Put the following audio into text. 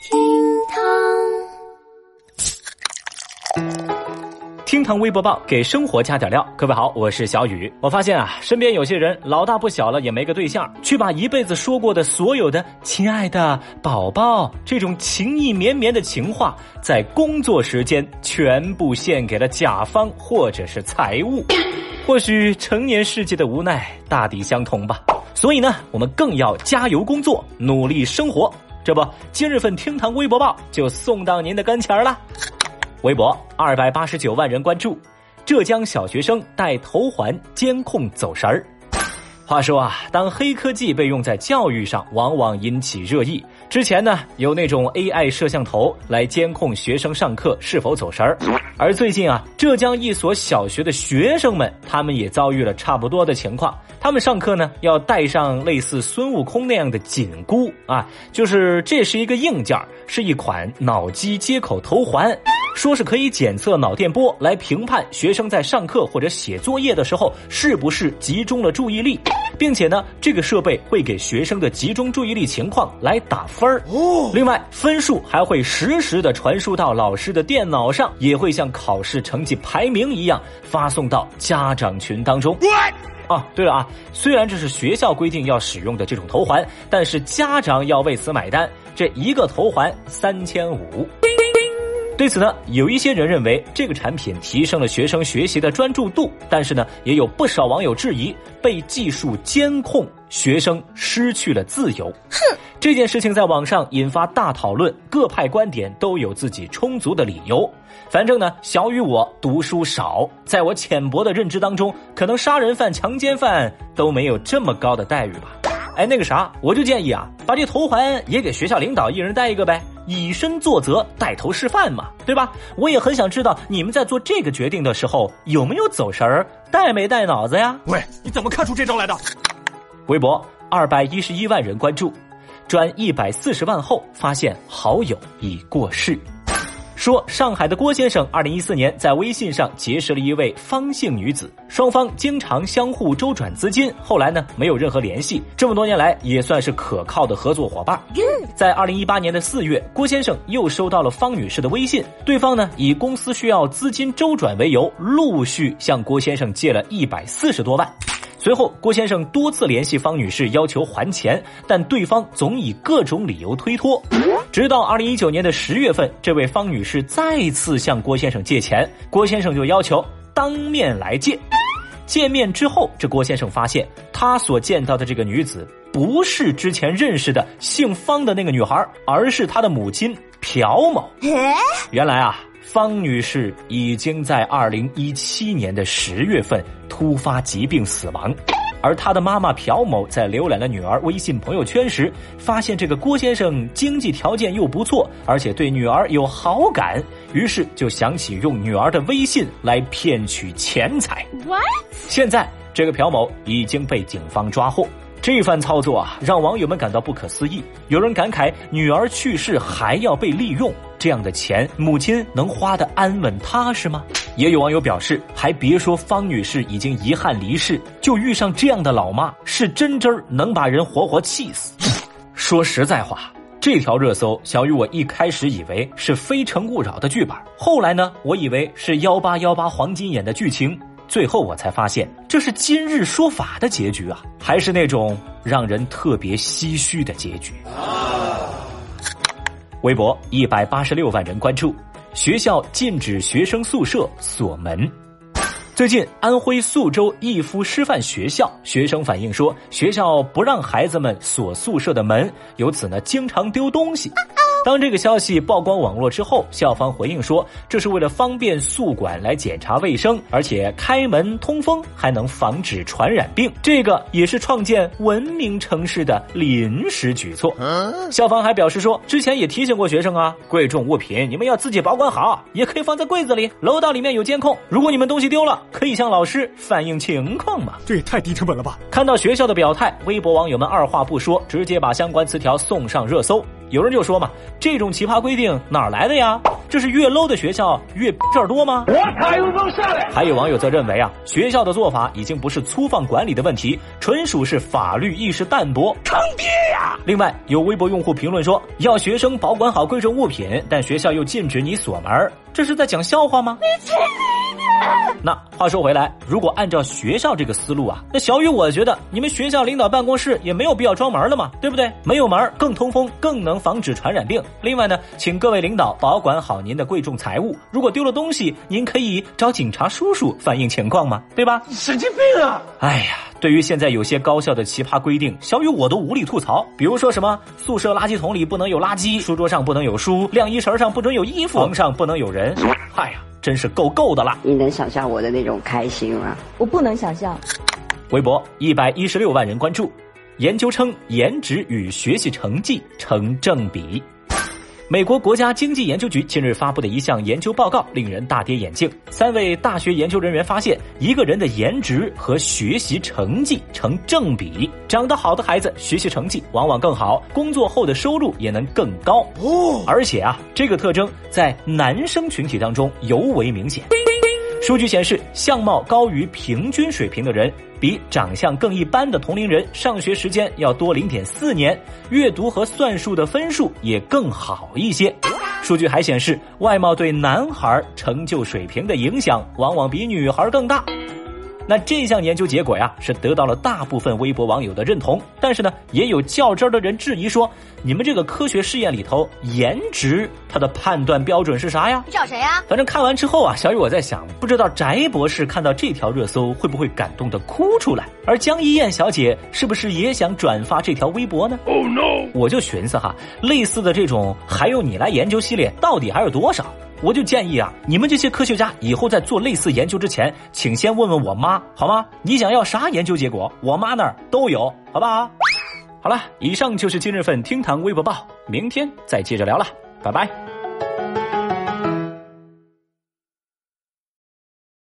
厅堂，厅堂微博报给生活加点料。各位好，我是小雨。我发现啊，身边有些人老大不小了也没个对象，却把一辈子说过的所有的“亲爱的宝宝”这种情意绵绵的情话，在工作时间全部献给了甲方或者是财务。或许成年世界的无奈大抵相同吧。所以呢，我们更要加油工作，努力生活。这不，今日份厅堂微博报就送到您的跟前儿了。微博二百八十九万人关注，浙江小学生戴头环监控走神儿。话说啊，当黑科技被用在教育上，往往引起热议。之前呢，有那种 AI 摄像头来监控学生上课是否走神儿，而最近啊，浙江一所小学的学生们，他们也遭遇了差不多的情况。他们上课呢，要带上类似孙悟空那样的紧箍啊，就是这是一个硬件，是一款脑机接口头环，说是可以检测脑电波来评判学生在上课或者写作业的时候是不是集中了注意力，并且呢，这个设备会给学生的集中注意力情况来打。分儿哦，另外分数还会实时的传输到老师的电脑上，也会像考试成绩排名一样发送到家长群当中。啊，对了啊，虽然这是学校规定要使用的这种头环，但是家长要为此买单，这一个头环三千五。对此呢，有一些人认为这个产品提升了学生学习的专注度，但是呢，也有不少网友质疑被技术监控，学生失去了自由。哼，这件事情在网上引发大讨论，各派观点都有自己充足的理由。反正呢，小雨我读书少，在我浅薄的认知当中，可能杀人犯、强奸犯都没有这么高的待遇吧。哎，那个啥，我就建议啊，把这头环也给学校领导一人戴一个呗。以身作则，带头示范嘛，对吧？我也很想知道你们在做这个决定的时候有没有走神儿，带没带脑子呀？喂，你怎么看出这招来的？微博二百一十一万人关注，转一百四十万后发现好友已过世。说上海的郭先生，二零一四年在微信上结识了一位方姓女子，双方经常相互周转资金，后来呢没有任何联系。这么多年来也算是可靠的合作伙伴。在二零一八年的四月，郭先生又收到了方女士的微信，对方呢以公司需要资金周转为由，陆续向郭先生借了一百四十多万。随后，郭先生多次联系方女士要求还钱，但对方总以各种理由推脱。直到二零一九年的十月份，这位方女士再次向郭先生借钱，郭先生就要求当面来借。见面之后，这郭先生发现他所见到的这个女子不是之前认识的姓方的那个女孩，而是他的母亲朴某。原来啊。方女士已经在二零一七年的十月份突发疾病死亡，而她的妈妈朴某在浏览了女儿微信朋友圈时，发现这个郭先生经济条件又不错，而且对女儿有好感，于是就想起用女儿的微信来骗取钱财。What？现在这个朴某已经被警方抓获。这番操作啊，让网友们感到不可思议。有人感慨，女儿去世还要被利用，这样的钱，母亲能花得安稳踏实吗？也有网友表示，还别说方女士已经遗憾离世，就遇上这样的老妈，是真真儿能把人活活气死。说实在话，这条热搜，小雨我一开始以为是《非诚勿扰》的剧本，后来呢，我以为是幺八幺八黄金眼的剧情。最后我才发现，这是今日说法的结局啊，还是那种让人特别唏嘘的结局。微博一百八十六万人关注，学校禁止学生宿舍锁门。最近，安徽宿州逸夫师范学校学生反映说，学校不让孩子们锁宿舍的门，由此呢，经常丢东西。当这个消息曝光网络之后，校方回应说，这是为了方便宿管来检查卫生，而且开门通风还能防止传染病，这个也是创建文明城市的临时举措。校方还表示说，之前也提醒过学生啊，贵重物品你们要自己保管好，也可以放在柜子里，楼道里面有监控，如果你们东西丢了，可以向老师反映情况嘛。这也太低成本了吧！看到学校的表态，微博网友们二话不说，直接把相关词条送上热搜。有人就说嘛，这种奇葩规定哪儿来的呀？这是越 low 的学校越事儿多吗？还有网友则认为啊，学校的做法已经不是粗放管理的问题，纯属是法律意识淡薄，坑爹呀！另外，有微博用户评论说，要学生保管好贵重物品，但学校又禁止你锁门，这是在讲笑话吗？你去！那话说回来，如果按照学校这个思路啊，那小雨我觉得你们学校领导办公室也没有必要装门了嘛，对不对？没有门更通风，更能防止传染病。另外呢，请各位领导保管好。您的贵重财物，如果丢了东西，您可以找警察叔叔反映情况嘛？对吧？神经病啊！哎呀，对于现在有些高校的奇葩规定，小雨我都无力吐槽。比如说什么宿舍垃圾桶里不能有垃圾，书桌上不能有书，晾衣绳上不准有衣服，床上不能有人。哎呀，真是够够的了！你能想象我的那种开心吗？我不能想象。微博一百一十六万人关注，研究称颜值与学习成绩成正比。美国国家经济研究局近日发布的一项研究报告令人大跌眼镜。三位大学研究人员发现，一个人的颜值和学习成绩成正比，长得好的孩子学习成绩往往更好，工作后的收入也能更高。哦，而且啊，这个特征在男生群体当中尤为明显。数据显示，相貌高于平均水平的人，比长相更一般的同龄人上学时间要多零点四年，阅读和算术的分数也更好一些。数据还显示，外貌对男孩成就水平的影响往往比女孩更大。那这项研究结果呀，是得到了大部分微博网友的认同。但是呢，也有较真儿的人质疑说：“你们这个科学试验里头，颜值它的判断标准是啥呀？你找谁呀？”反正看完之后啊，小雨我在想，不知道翟博士看到这条热搜会不会感动的哭出来？而江一燕小姐是不是也想转发这条微博呢？Oh no！我就寻思哈，类似的这种还用你来研究系列，到底还有多少？我就建议啊，你们这些科学家以后在做类似研究之前，请先问问我妈好吗？你想要啥研究结果，我妈那儿都有，好不好？好了，以上就是今日份厅堂微博报，明天再接着聊了，拜拜。